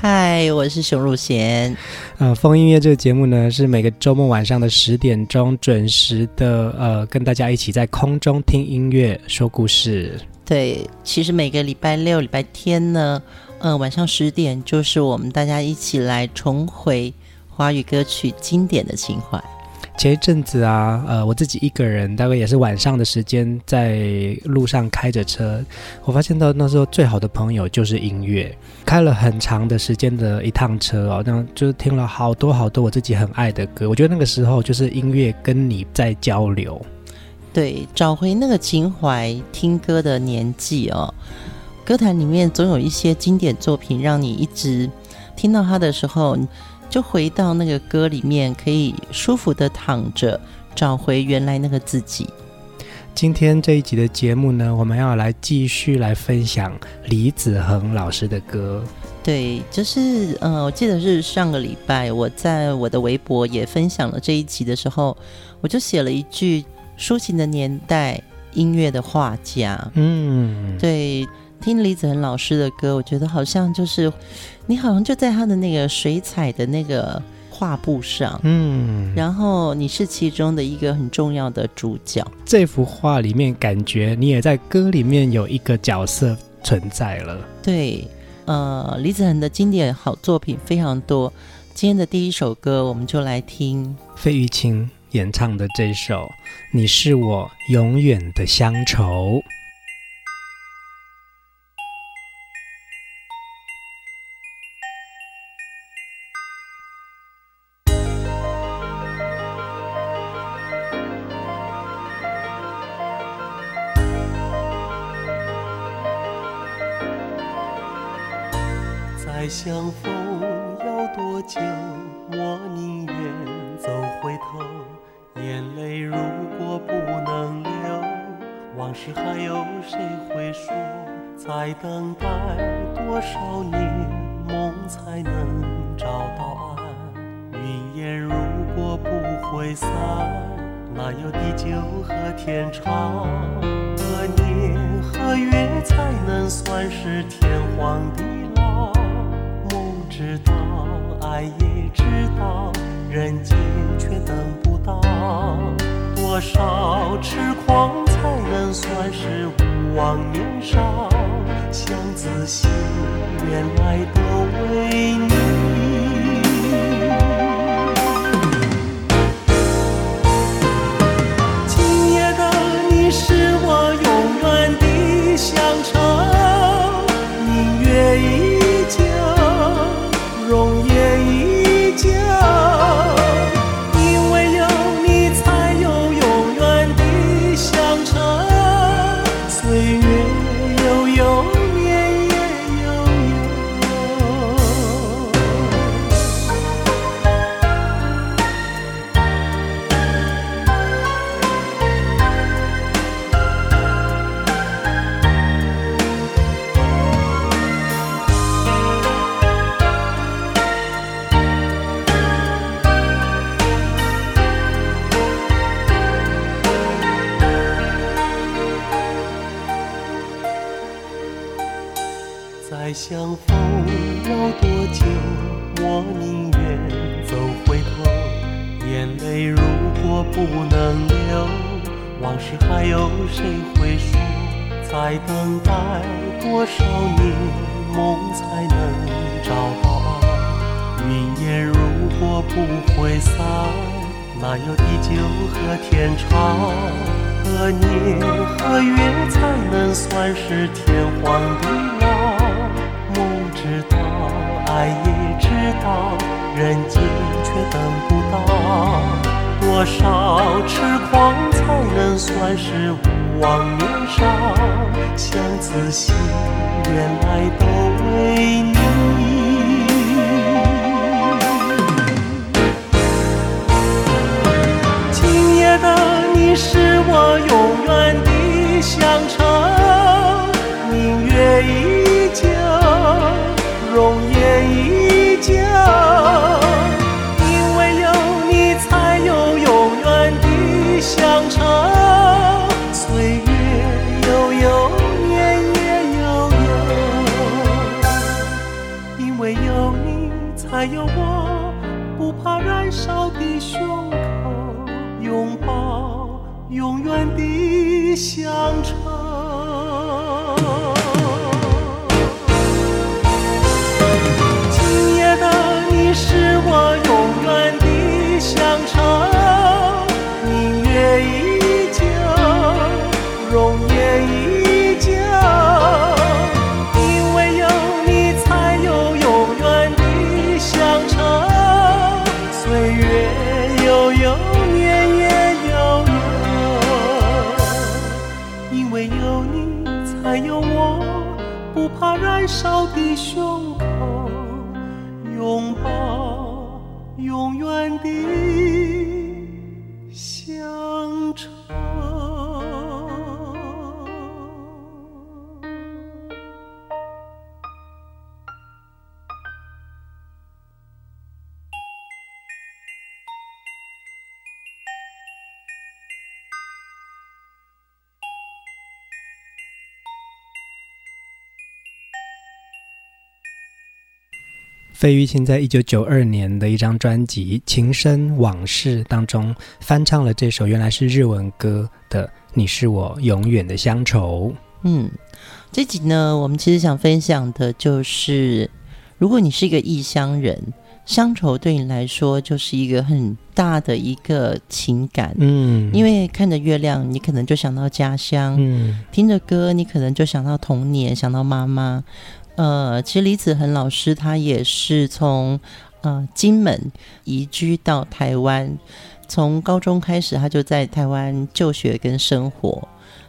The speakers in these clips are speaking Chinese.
嗨，我是熊汝贤。呃，风音乐这个节目呢，是每个周末晚上的十点钟准时的，呃，跟大家一起在空中听音乐、说故事。对，其实每个礼拜六、礼拜天呢，呃，晚上十点就是我们大家一起来重回华语歌曲经典的情怀。前一阵子啊，呃，我自己一个人，大概也是晚上的时间，在路上开着车，我发现到那时候最好的朋友就是音乐。开了很长的时间的一趟车哦，那就是听了好多好多我自己很爱的歌。我觉得那个时候就是音乐跟你在交流，对，找回那个情怀，听歌的年纪哦。歌坛里面总有一些经典作品，让你一直听到它的时候。就回到那个歌里面，可以舒服的躺着，找回原来那个自己。今天这一集的节目呢，我们要来继续来分享李子恒老师的歌。对，就是呃，我记得是上个礼拜我在我的微博也分享了这一集的时候，我就写了一句：抒情的年代，音乐的画家。嗯，对。听李子恒老师的歌，我觉得好像就是你好像就在他的那个水彩的那个画布上，嗯，然后你是其中的一个很重要的主角。这幅画里面，感觉你也在歌里面有一个角色存在了。对，呃，李子恒的经典好作品非常多。今天的第一首歌，我们就来听费玉清演唱的这首《你是我永远的乡愁》。再等待多少年，梦才能找到岸？云烟如果不会散，哪有地久和天长？何年何月才能算是天荒地老？梦知道，爱也知道，人间却等不到。多少痴狂才能算是无望年少？想仔细，原来都为你。相逢要多久？我宁愿走回头。眼泪如果不能流，往事还有谁会说？再等待多少年，梦才能找到岸？云烟如果不会散，哪有地久和天长？何年何月才能算是天荒地老？知道，爱也知道，人间却等不到。多少痴狂才能算是无忘年少？相思心，原来都为你。是我永远的乡愁，明月依旧，容颜依旧，因为有你才有永远的乡愁，岁月悠悠，年月悠悠，因为有你才有我不怕燃烧的胸口，拥抱。永远的乡愁。你是我永远费玉清在一九九二年的一张专辑《情深往事》当中翻唱了这首原来是日文歌的《你是我永远的乡愁》。嗯，这集呢，我们其实想分享的就是，如果你是一个异乡人，乡愁对你来说就是一个很大的一个情感。嗯，因为看着月亮，你可能就想到家乡；嗯，听着歌，你可能就想到童年，想到妈妈。呃，其实李子恒老师他也是从呃金门移居到台湾，从高中开始他就在台湾就学跟生活。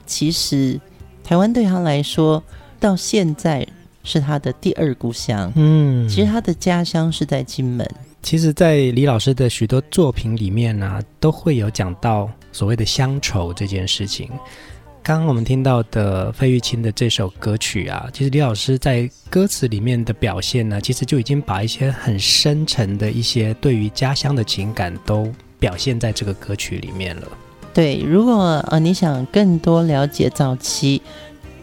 其实台湾对他来说，到现在是他的第二故乡。嗯，其实他的家乡是在金门。其实，在李老师的许多作品里面呢、啊，都会有讲到所谓的乡愁这件事情。刚刚我们听到的费玉清的这首歌曲啊，其实李老师在歌词里面的表现呢，其实就已经把一些很深沉的一些对于家乡的情感都表现在这个歌曲里面了。对，如果呃你想更多了解早期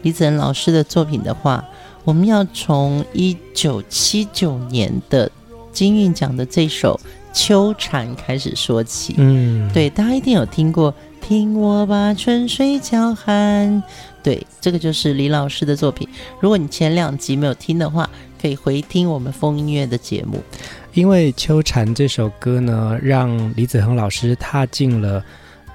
李子仁老师的作品的话，我们要从一九七九年的金韵奖的这首《秋蝉》开始说起。嗯，对，大家一定有听过。听我把春水叫喊，对，这个就是李老师的作品。如果你前两集没有听的话，可以回听我们风音乐的节目。因为《秋蝉》这首歌呢，让李子恒老师踏进了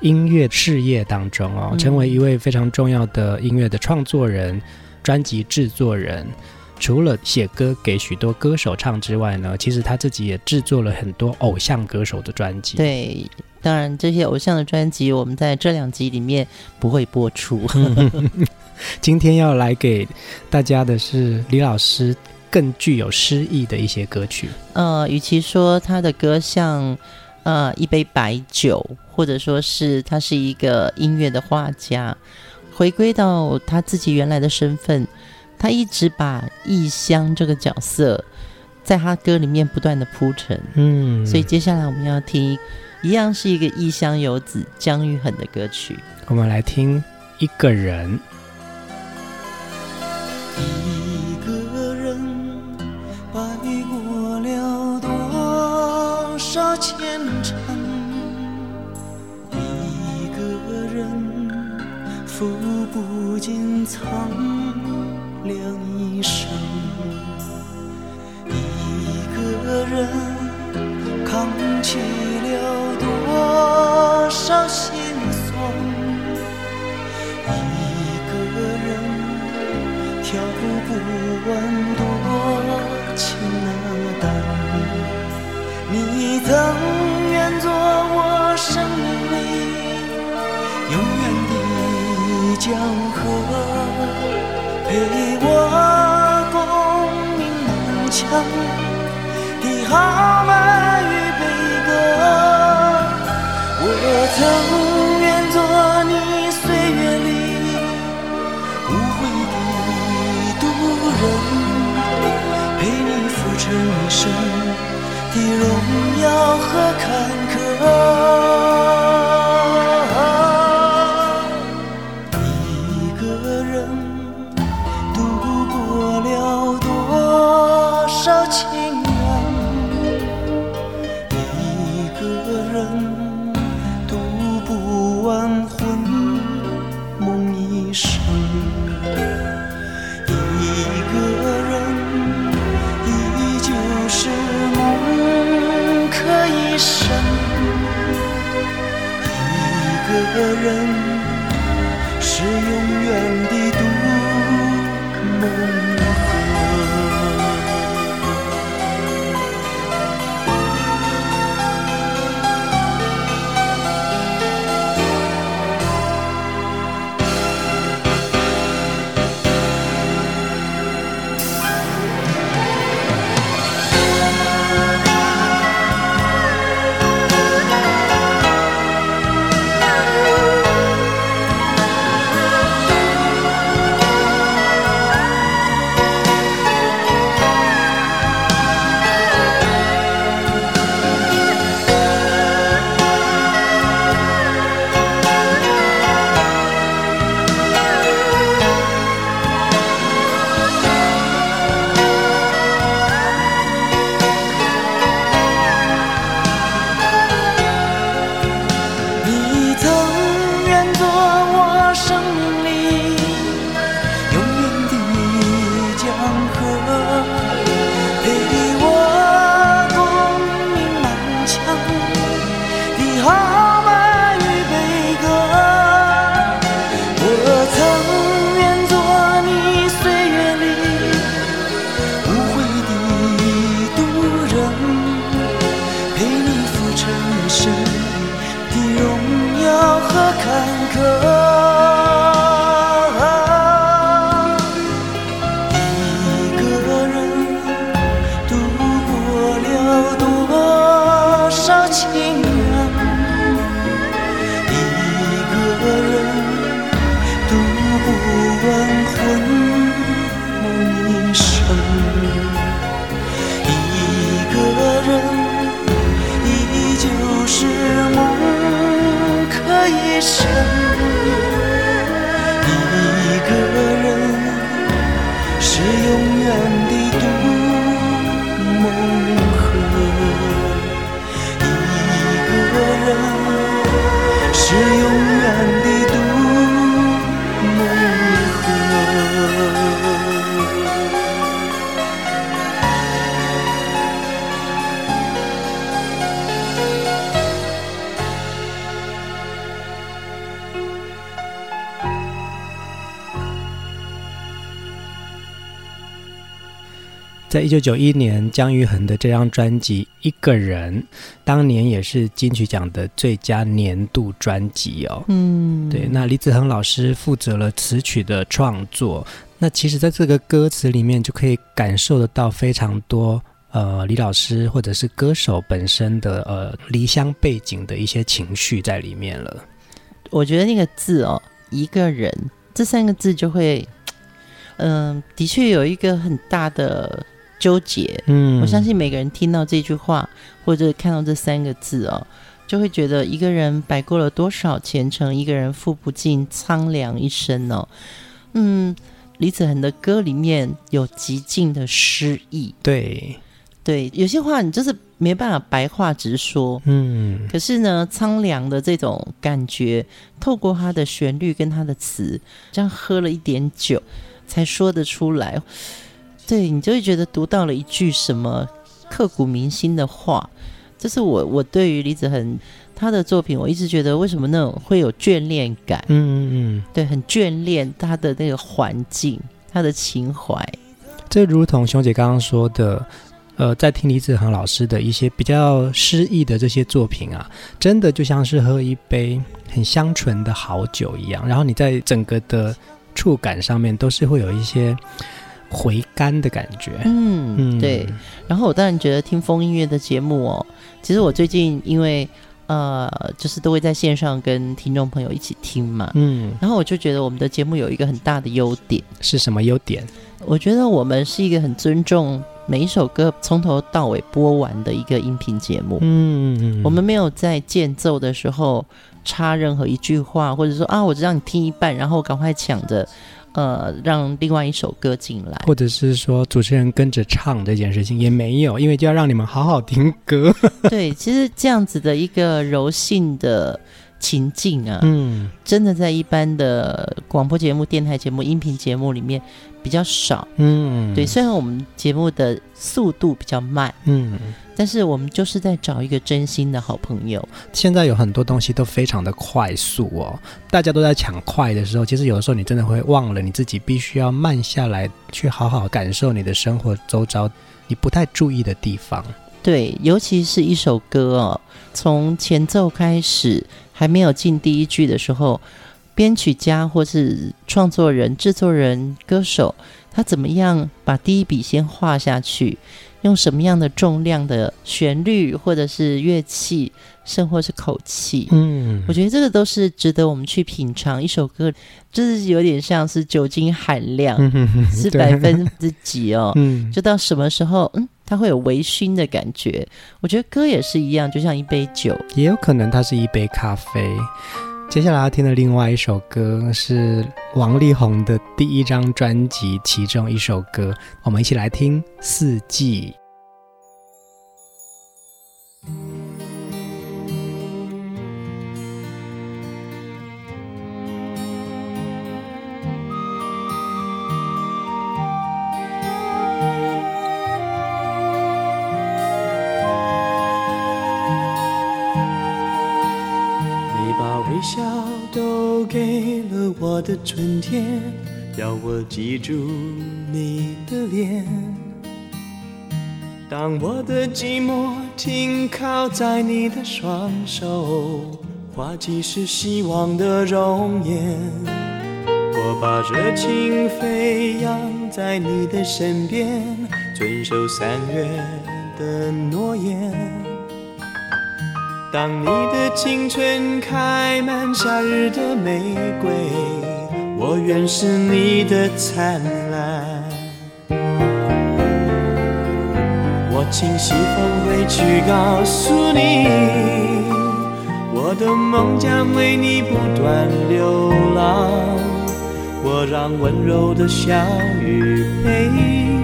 音乐事业当中哦，成为一位非常重要的音乐的创作人、专辑制作人。除了写歌给许多歌手唱之外呢，其实他自己也制作了很多偶像歌手的专辑。对，当然这些偶像的专辑，我们在这两集里面不会播出。今天要来给大家的是李老师更具有诗意的一些歌曲。呃，与其说他的歌像呃一杯白酒，或者说是他是一个音乐的画家，回归到他自己原来的身份。他一直把异乡这个角色，在他歌里面不断的铺陈，嗯，所以接下来我们要听，一样是一个异乡游子姜育恒的歌曲，我们来听一个人，一个人白过了多少一个人付不尽苍。凉一生，一个人扛起了多少心酸，一个人。跳不完多情那淡，你曾愿做我生命里永远的江河，荣耀和坎坷。一生一个人是永远的独梦河一个人是永在一九九一年，姜育恒的这张专辑《一个人》，当年也是金曲奖的最佳年度专辑哦。嗯，对。那李子恒老师负责了词曲的创作。那其实，在这个歌词里面，就可以感受得到非常多呃，李老师或者是歌手本身的呃离乡背景的一些情绪在里面了。我觉得那个字哦，“一个人”这三个字就会，嗯、呃，的确有一个很大的。纠结，嗯，我相信每个人听到这句话，或者看到这三个字哦，就会觉得一个人摆过了多少前程，一个人付不尽苍凉一生哦。嗯，李子恒的歌里面有极尽的诗意，对，对，有些话你就是没办法白话直说，嗯，可是呢，苍凉的这种感觉，透过他的旋律跟他的词，这样喝了一点酒才说得出来。对，你就会觉得读到了一句什么刻骨铭心的话，这是我我对于李子恒他的作品，我一直觉得为什么那种会有眷恋感？嗯嗯嗯，对，很眷恋他的那个环境，他的情怀。这如同熊姐刚刚说的，呃，在听李子恒老师的一些比较诗意的这些作品啊，真的就像是喝一杯很香醇的好酒一样，然后你在整个的触感上面都是会有一些回甘的感觉。嗯，嗯对。然后我当然觉得听风音乐的节目哦，其实我最近因为呃，就是都会在线上跟听众朋友一起听嘛，嗯，然后我就觉得我们的节目有一个很大的优点。是什么优点？我觉得我们是一个很尊重每一首歌从头到尾播完的一个音频节目。嗯，我们没有在间奏的时候插任何一句话，或者说啊，我就让你听一半，然后赶快抢着呃让另外一首歌进来，或者是说主持人跟着唱这件事情也没有，因为就要让你们好好听歌。对，其实这样子的一个柔性的。情境啊，嗯，真的在一般的广播节目、电台节目、音频节目里面比较少，嗯，对。虽然我们节目的速度比较慢，嗯，但是我们就是在找一个真心的好朋友。现在有很多东西都非常的快速哦，大家都在抢快的时候，其实有的时候你真的会忘了你自己必须要慢下来，去好好感受你的生活周遭你不太注意的地方。对，尤其是一首歌哦，从前奏开始。还没有进第一句的时候，编曲家或是创作人、制作人、歌手，他怎么样把第一笔先画下去？用什么样的重量的旋律，或者是乐器，甚或是口气？嗯，我觉得这个都是值得我们去品尝。一首歌就是有点像是酒精含量、嗯、是百分之几哦？嗯，就到什么时候，嗯。它会有微醺的感觉，我觉得歌也是一样，就像一杯酒，也有可能它是一杯咖啡。接下来要听的另外一首歌是王力宏的第一张专辑其中一首歌，我们一起来听《四季》。的春天，要我记住你的脸。当我的寂寞停靠在你的双手，花季是希望的容颜。我把热情飞扬在你的身边，遵守三月的诺言。当你的青春开满夏日的玫瑰。我愿是你的灿烂，我轻细风回去告诉你，我的梦将为你不断流浪。我让温柔的小雨陪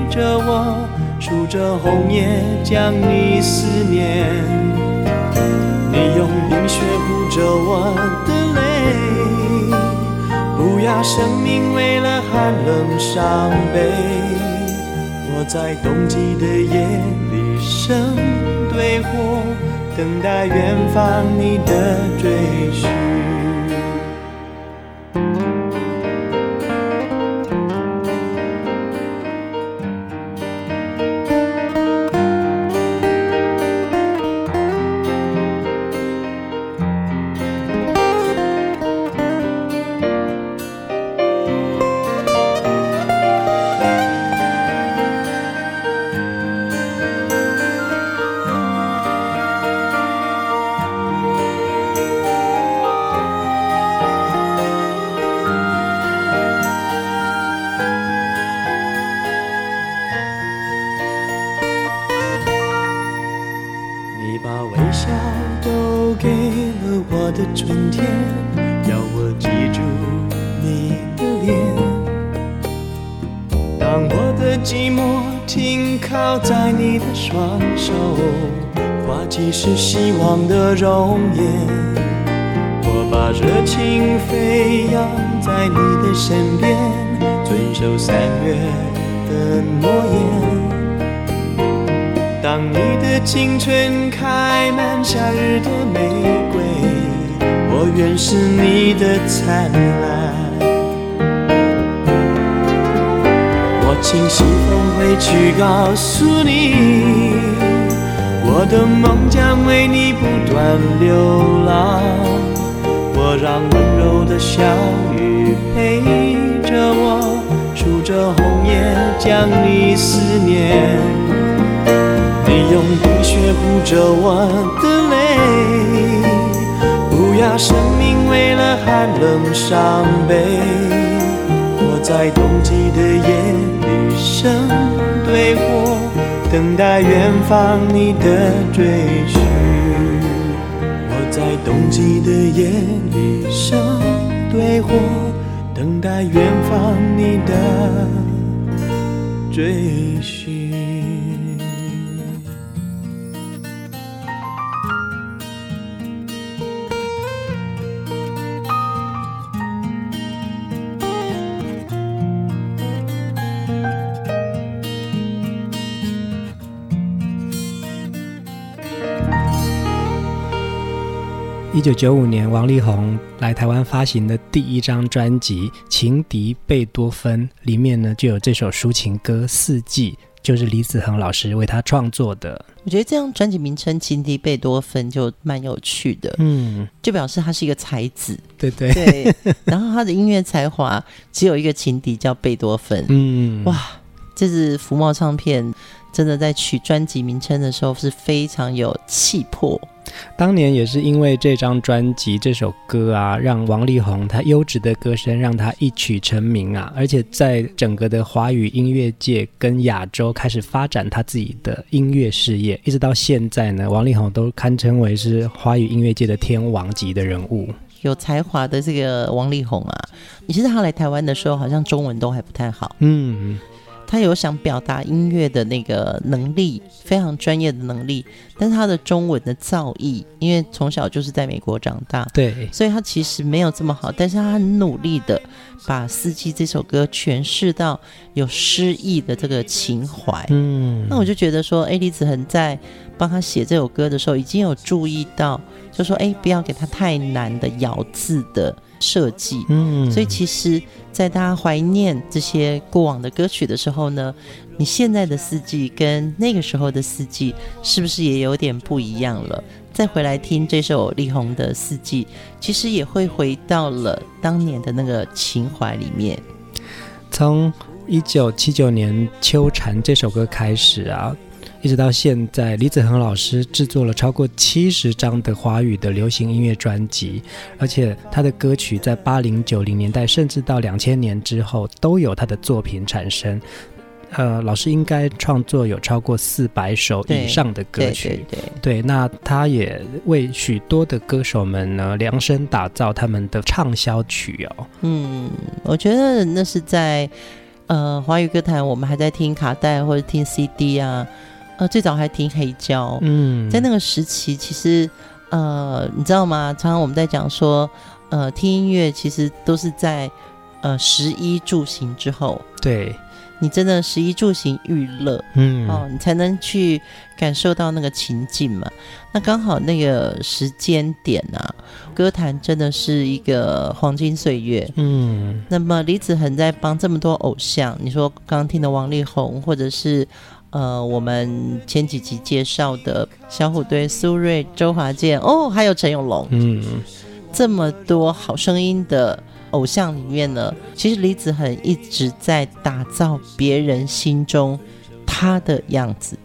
着我，数着红叶将你思念。你用冰雪护着我的。不要生命为了寒冷伤悲，我在冬季的夜里生堆火，等待远方你的追寻。容颜，我把热情飞扬在你的身边，遵守三月的诺言。当你的青春开满夏日的玫瑰，我愿是你的灿烂。我轻轻风回去告诉你。我的梦将为你不断流浪。我让温柔的小雨陪着我，数着红叶将你思念。你用冰雪护着我的泪，不要生命为了寒冷伤悲。我在冬季的夜里生，等待远方你的追寻。我在冬季的夜里生堆火，等待远方你的追寻。一九九五年，王力宏来台湾发行的第一张专辑《情敌贝多芬》里面呢，就有这首抒情歌《四季》，就是李子恒老师为他创作的。我觉得这张专辑名称《情敌贝多芬》就蛮有趣的，嗯，就表示他是一个才子，对对。对。然后他的音乐才华只有一个情敌叫贝多芬，嗯，哇，这是福茂唱片真的在取专辑名称的时候是非常有气魄。当年也是因为这张专辑这首歌啊，让王力宏他优质的歌声让他一曲成名啊，而且在整个的华语音乐界跟亚洲开始发展他自己的音乐事业，一直到现在呢，王力宏都堪称为是华语音乐界的天王级的人物。有才华的这个王力宏啊，你知道他来台湾的时候，好像中文都还不太好。嗯。他有想表达音乐的那个能力，非常专业的能力，但是他的中文的造诣，因为从小就是在美国长大，对，所以他其实没有这么好，但是他很努力的把《四季》这首歌诠释到有诗意的这个情怀。嗯，那我就觉得说，哎，李子恒在帮他写这首歌的时候，已经有注意到，就说，哎，不要给他太难的咬字的。设计，嗯，所以其实，在大家怀念这些过往的歌曲的时候呢，你现在的四季跟那个时候的四季是不是也有点不一样了？再回来听这首力宏的四季，其实也会回到了当年的那个情怀里面。从一九七九年《秋蝉》这首歌开始啊。一直到现在，李子恒老师制作了超过七十张的华语的流行音乐专辑，而且他的歌曲在八零九零年代，甚至到两千年之后，都有他的作品产生。呃，老师应该创作有超过四百首以上的歌曲。对对对，对，那他也为许多的歌手们呢量身打造他们的畅销曲哦。嗯，我觉得那是在呃华语歌坛，我们还在听卡带或者听 CD 啊。呃，最早还听黑胶，嗯，在那个时期，其实，呃，你知道吗？常常我们在讲说，呃，听音乐其实都是在，呃，十一住行之后，对，你真的十一住行娱乐，嗯，哦，你才能去感受到那个情境嘛。那刚好那个时间点啊，歌坛真的是一个黄金岁月，嗯。那么李子恒在帮这么多偶像，你说刚刚听的王力宏，或者是。呃，我们前几集介绍的小虎队苏芮、周华健，哦，还有陈永龙，嗯，这么多好声音的偶像里面呢，其实李子恒一直在打造别人心中他的样子。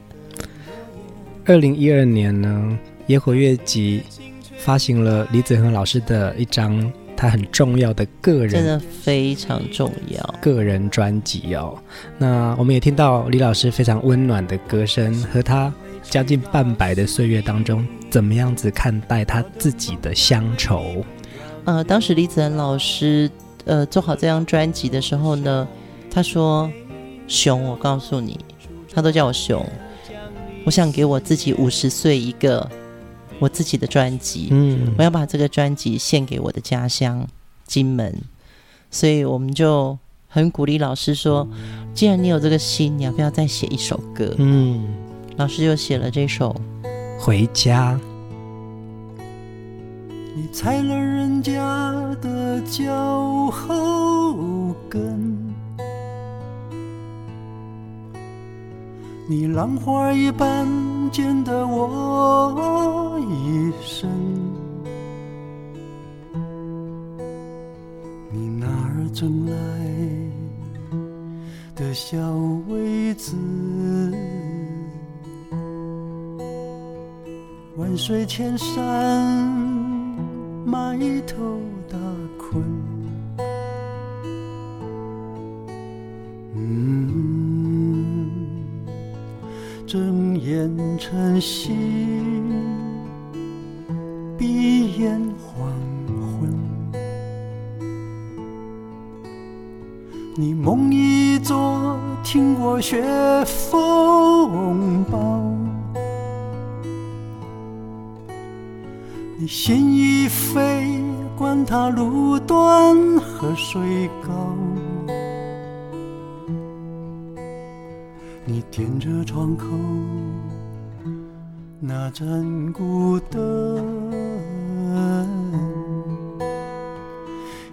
二零一二年呢，野火乐集发行了李子恒老师的一张。他很重要的个人，真的非常重要。个人专辑哦，那我们也听到李老师非常温暖的歌声，和他将近半百的岁月当中，怎么样子看待他自己的乡愁？呃，当时李子恩老师呃做好这张专辑的时候呢，他说：“熊，我告诉你，他都叫我熊。我想给我自己五十岁一个。”我自己的专辑，嗯，我要把这个专辑献给我的家乡金门，所以我们就很鼓励老师说，既然你有这个心，你要不要再写一首歌？嗯，老师就写了这首《回家》。你踩了人家的脚后跟，你浪花一般捡得我一生，你哪儿挣来的小苇子，万水千山埋头眼晨曦，闭眼黄昏。你梦一作，挺过雪风暴；你心已飞，管他路短河水高。你点着窗口那盏孤灯，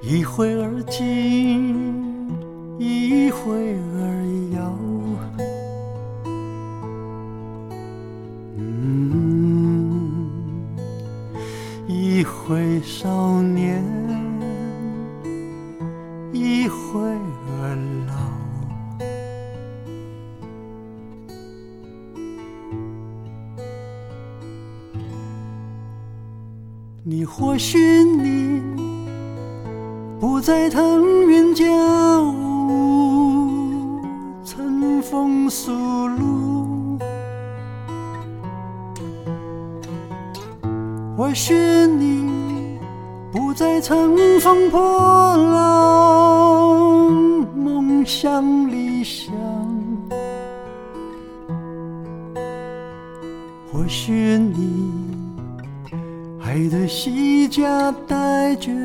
一会儿静，一会儿摇，嗯，一会少年，一会儿老。或许你不再腾云驾雾，乘风宿路；或许你不再乘风破浪，梦想里西家带卷，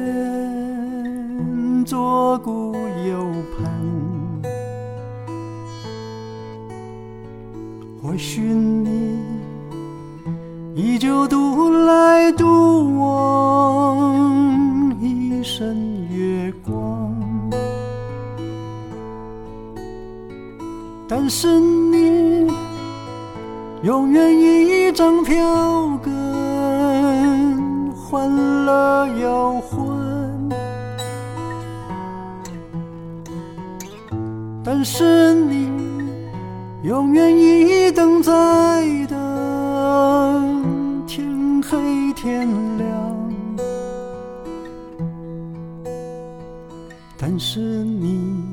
左顾右盼。或许天亮。但是你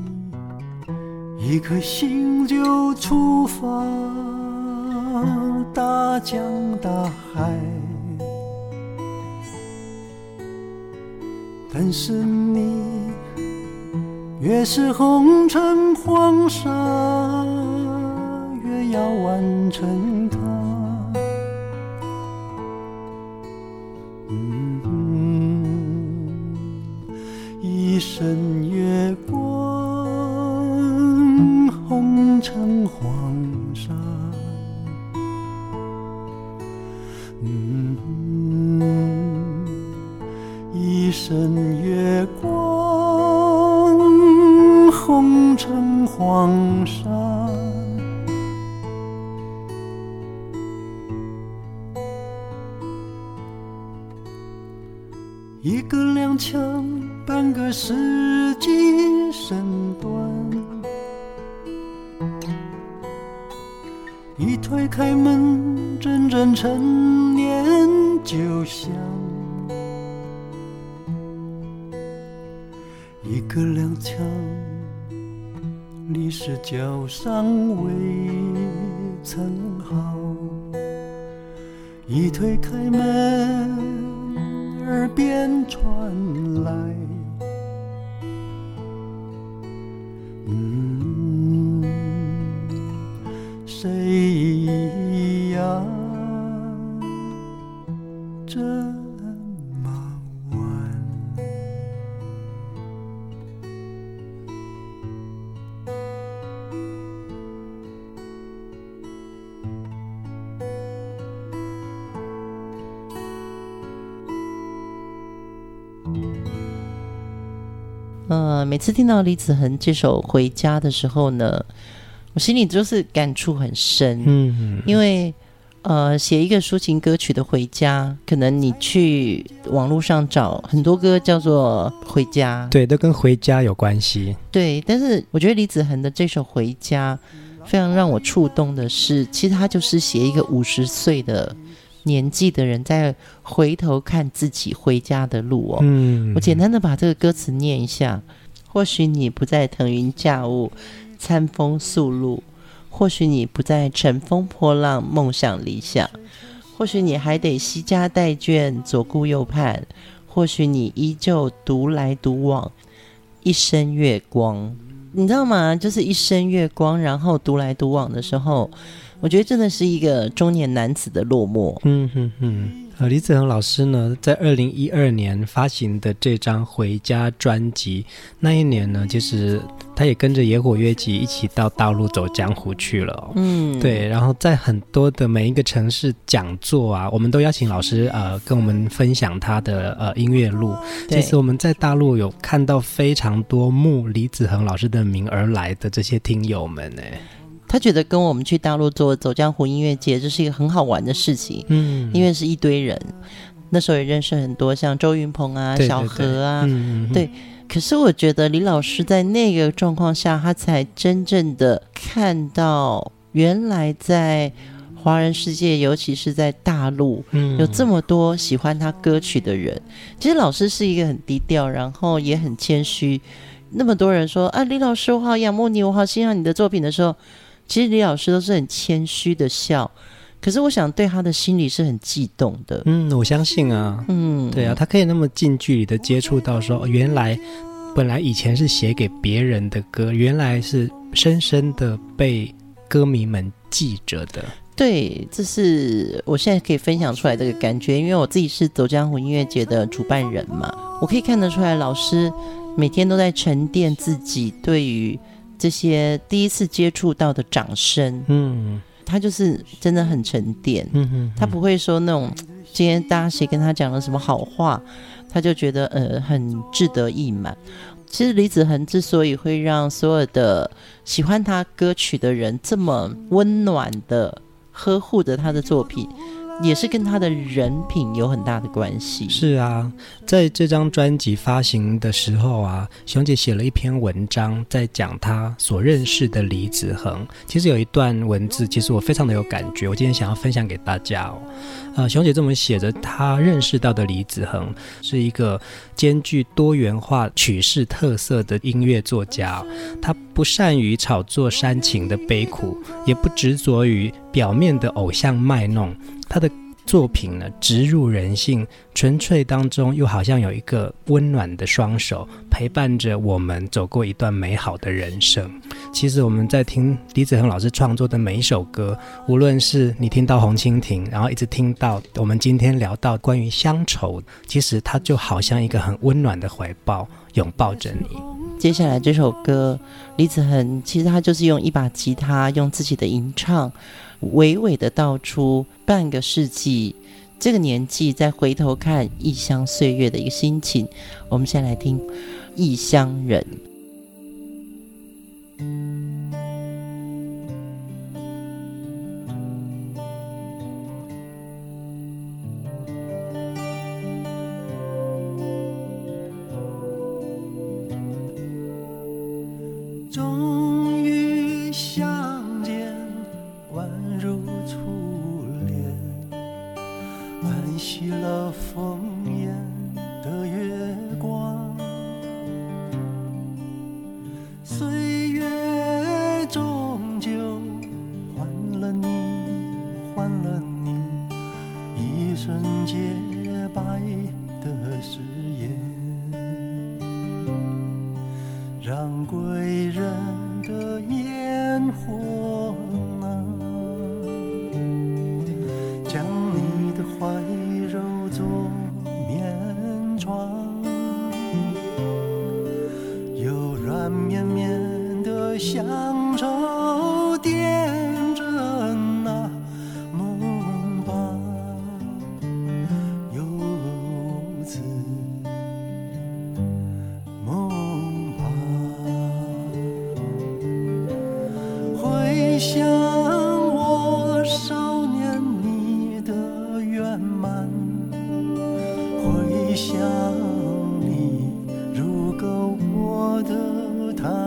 一颗心就出发，大江大海。但是你越是红尘黄沙，越要完成它。一推开门，耳边传来，次听到李子恒这首《回家》的时候呢，我心里就是感触很深。嗯，因为呃，写一个抒情歌曲的《回家》，可能你去网络上找很多歌叫做《回家》，对，都跟回家有关系。对，但是我觉得李子恒的这首《回家》非常让我触动的是，其实他就是写一个五十岁的。年纪的人在回头看自己回家的路哦，嗯，我简单的把这个歌词念一下。或许你不再腾云驾雾、餐风宿露，或许你不再乘风破浪、梦想理想，或许你还得携家带眷、左顾右盼，或许你依旧独来独往，一生月光。你知道吗？就是一生月光，然后独来独往的时候。我觉得真的是一个中年男子的落寞。嗯哼哼，呃，李子恒老师呢，在二零一二年发行的这张《回家》专辑，那一年呢，其实他也跟着野火乐集一起到大陆走江湖去了。嗯，对，然后在很多的每一个城市讲座啊，我们都邀请老师呃跟我们分享他的呃音乐路。其实我们在大陆有看到非常多慕李子恒老师的名而来的这些听友们呢。他觉得跟我们去大陆做走江湖音乐节，这是一个很好玩的事情。嗯，因为是一堆人，那时候也认识很多像周云鹏啊、对对对小何啊。对。可是我觉得李老师在那个状况下，他才真正的看到，原来在华人世界，尤其是在大陆，嗯，有这么多喜欢他歌曲的人。其实老师是一个很低调，然后也很谦虚。那么多人说啊，李老师，我好仰慕你，我好欣赏你的作品的时候。其实李老师都是很谦虚的笑，可是我想对他的心里是很悸动的。嗯，我相信啊，嗯，对啊，他可以那么近距离的接触到说，说原来本来以前是写给别人的歌，原来是深深的被歌迷们记着的。对，这是我现在可以分享出来这个感觉，因为我自己是走江湖音乐节的主办人嘛，我可以看得出来，老师每天都在沉淀自己对于。这些第一次接触到的掌声，嗯，他就是真的很沉淀，嗯嗯，他不会说那种今天大家谁跟他讲了什么好话，他就觉得呃很志得意满。其实李子恒之所以会让所有的喜欢他歌曲的人这么温暖的呵护着他的作品。也是跟他的人品有很大的关系。是啊，在这张专辑发行的时候啊，熊姐写了一篇文章，在讲她所认识的李子恒。其实有一段文字，其实我非常的有感觉，我今天想要分享给大家哦。呃，熊姐这么写着，她认识到的李子恒是一个兼具多元化曲式特色的音乐作家。他不善于炒作煽情的悲苦，也不执着于表面的偶像卖弄。他的作品呢，直入人性，纯粹当中又好像有一个温暖的双手陪伴着我们走过一段美好的人生。其实我们在听李子恒老师创作的每一首歌，无论是你听到红蜻蜓，然后一直听到我们今天聊到关于乡愁，其实它就好像一个很温暖的怀抱，拥抱着你。接下来这首歌，李子恒其实他就是用一把吉他，用自己的吟唱。娓娓的道出半个世纪这个年纪再回头看异乡岁月的一个心情。我们先来听《异乡人》。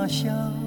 乡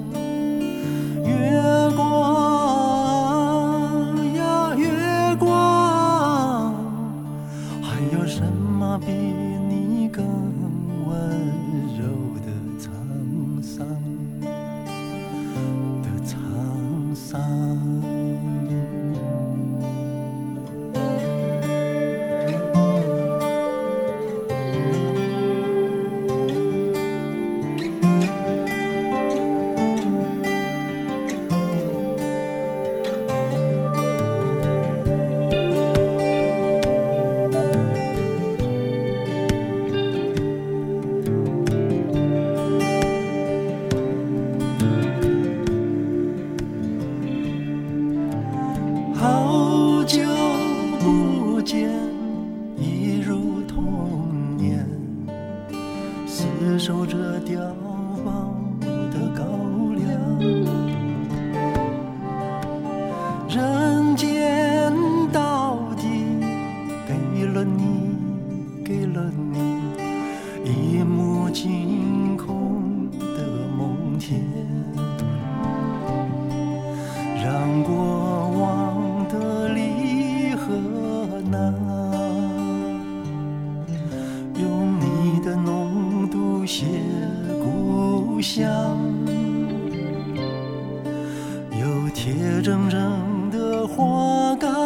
乡，有铁铮铮的花岗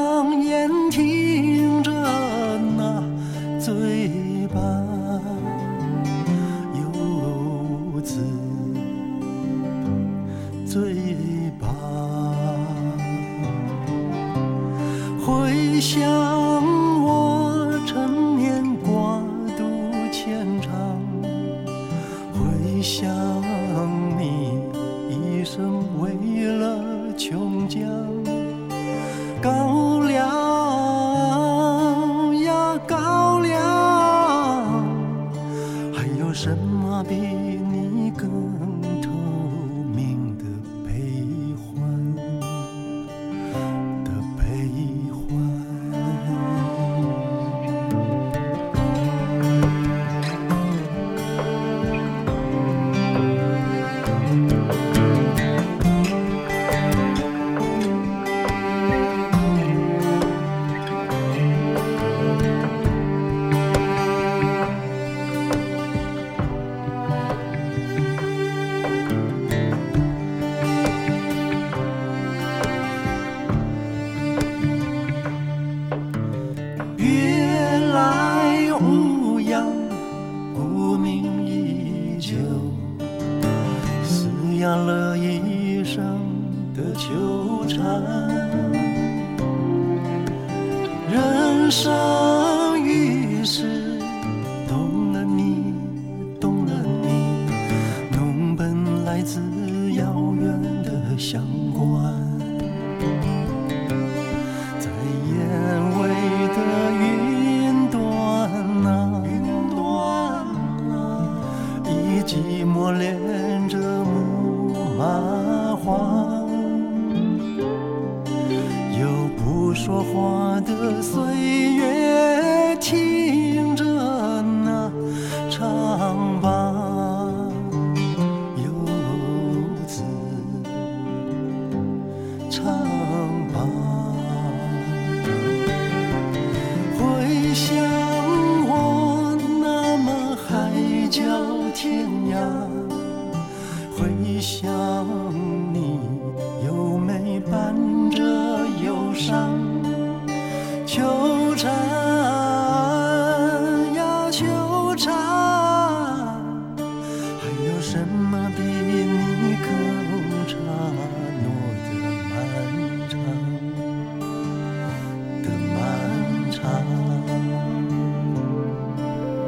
color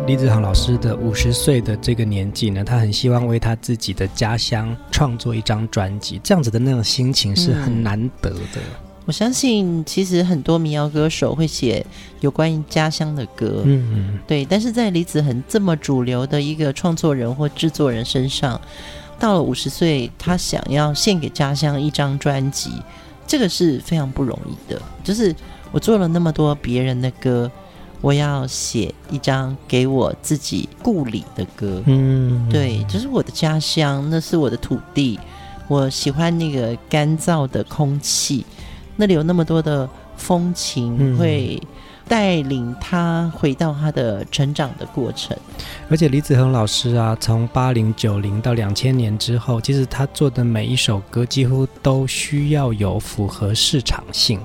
李子航老师的五十岁的这个年纪呢，他很希望为他自己的家乡创作一张专辑，这样子的那种心情是很难得的。嗯、我相信，其实很多民谣歌手会写有关于家乡的歌，嗯嗯，对。但是在李子恒这么主流的一个创作人或制作人身上，到了五十岁，他想要献给家乡一张专辑，这个是非常不容易的。就是我做了那么多别人的歌，我要写一张给我自己故里的歌。嗯，对，就是我的家乡，那是我的土地。我喜欢那个干燥的空气，那里有那么多的风情，会带领他回到他的成长的过程。而且李子恒老师啊，从八零九零到两千年之后，其实他做的每一首歌几乎都需要有符合市场性。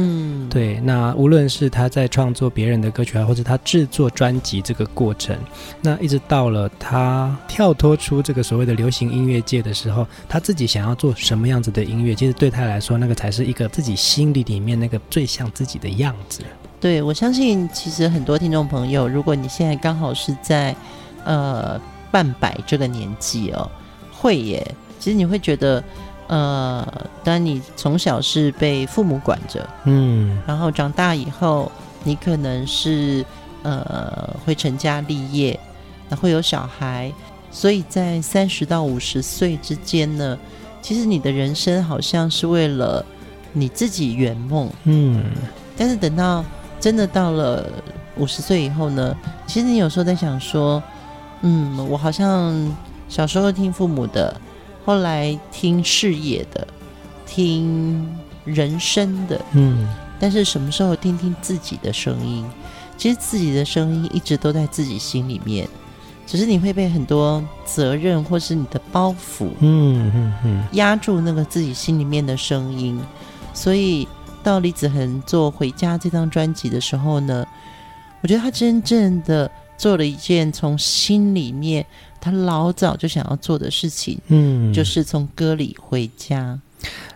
嗯，对。那无论是他在创作别人的歌曲啊，或者他制作专辑这个过程，那一直到了他跳脱出这个所谓的流行音乐界的时候，他自己想要做什么样子的音乐，其实对他来说，那个才是一个自己心里里面那个最像自己的样子。对，我相信，其实很多听众朋友，如果你现在刚好是在呃半百这个年纪哦，会耶，其实你会觉得。呃，当你从小是被父母管着，嗯，然后长大以后，你可能是呃会成家立业，那会有小孩，所以在三十到五十岁之间呢，其实你的人生好像是为了你自己圆梦，嗯，但是等到真的到了五十岁以后呢，其实你有时候在想说，嗯，我好像小时候听父母的。后来听事业的，听人生的，嗯，但是什么时候听听自己的声音？其实自己的声音一直都在自己心里面，只是你会被很多责任或是你的包袱，嗯嗯嗯，压住那个自己心里面的声音。所以到李子恒做《回家》这张专辑的时候呢，我觉得他真正的做了一件从心里面。他老早就想要做的事情，嗯，就是从歌里回家。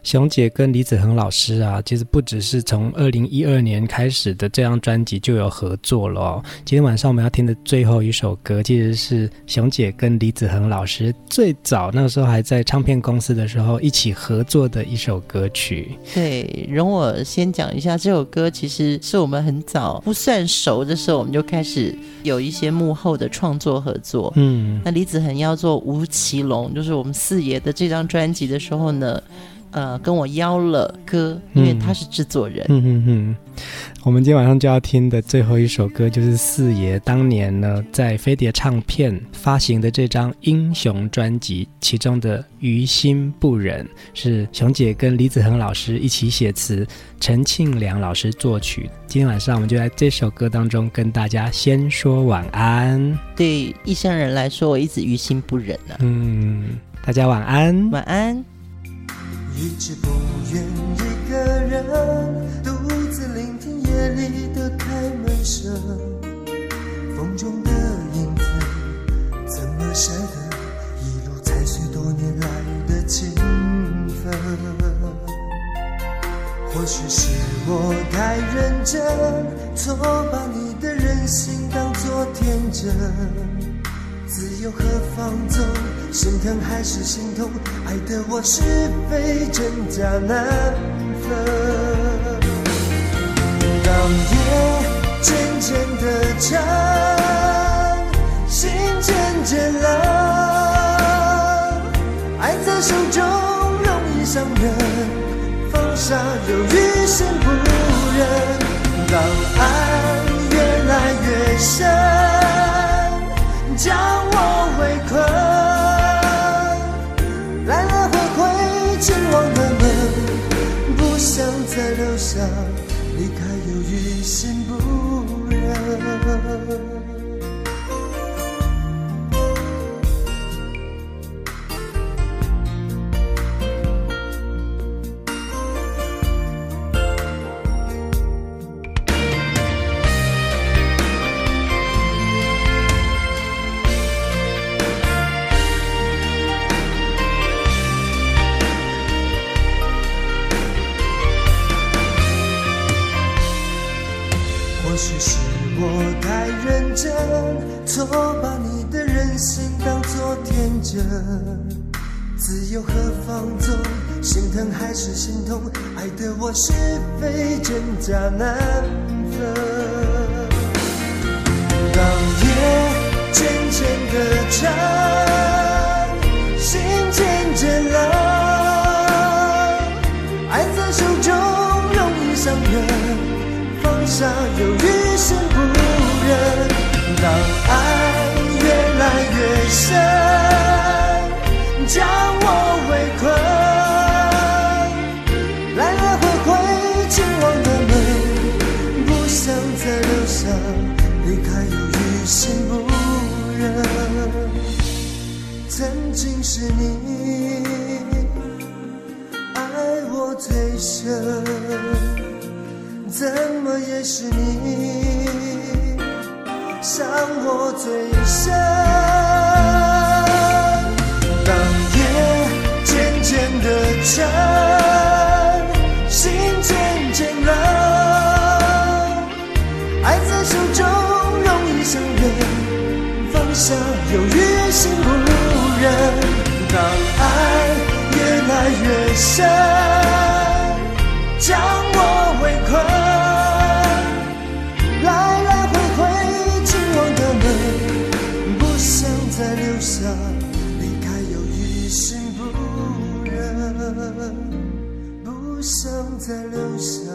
熊姐跟李子恒老师啊，其实不只是从二零一二年开始的这张专辑就有合作了哦。今天晚上我们要听的最后一首歌，其实是熊姐跟李子恒老师最早那个时候还在唱片公司的时候一起合作的一首歌曲。对，容我先讲一下这首歌，其实是我们很早不算熟的时候，我们就开始有一些幕后的创作合作。嗯，那李子恒要做吴奇隆，就是我们四爷的这张专辑的时候呢。呃，跟我邀了歌，因为他是制作人。嗯嗯嗯。我们今天晚上就要听的最后一首歌，就是四爷当年呢在飞碟唱片发行的这张《英雄》专辑，其中的《于心不忍》是熊姐跟李子恒老师一起写词，陈庆良老师作曲。今天晚上我们就在这首歌当中跟大家先说晚安。对异乡人来说，我一直于心不忍呢、啊。嗯，大家晚安，晚安。一直不愿一个人独自聆听夜里的开门声，风中的影子怎么舍得一路踩碎多年来的情分？或许是我太认真，错把你的任性当作天真。又何方走？心疼还是心痛？爱的我是非真假难分。当夜渐渐的长，心渐渐冷，爱在手中容易伤人，放下又于心不忍。当爱越来越深。将我围困，来来回回，情忘了门，不想再留下，离开又于心不忍。最深，怎么也是你。伤我最深。当夜渐渐的沉，心渐渐冷，爱在手中容易伤人，放下又于心不忍。当身将我围困来来回回已进我的门不想再留下离开又于心不忍。不想再留下。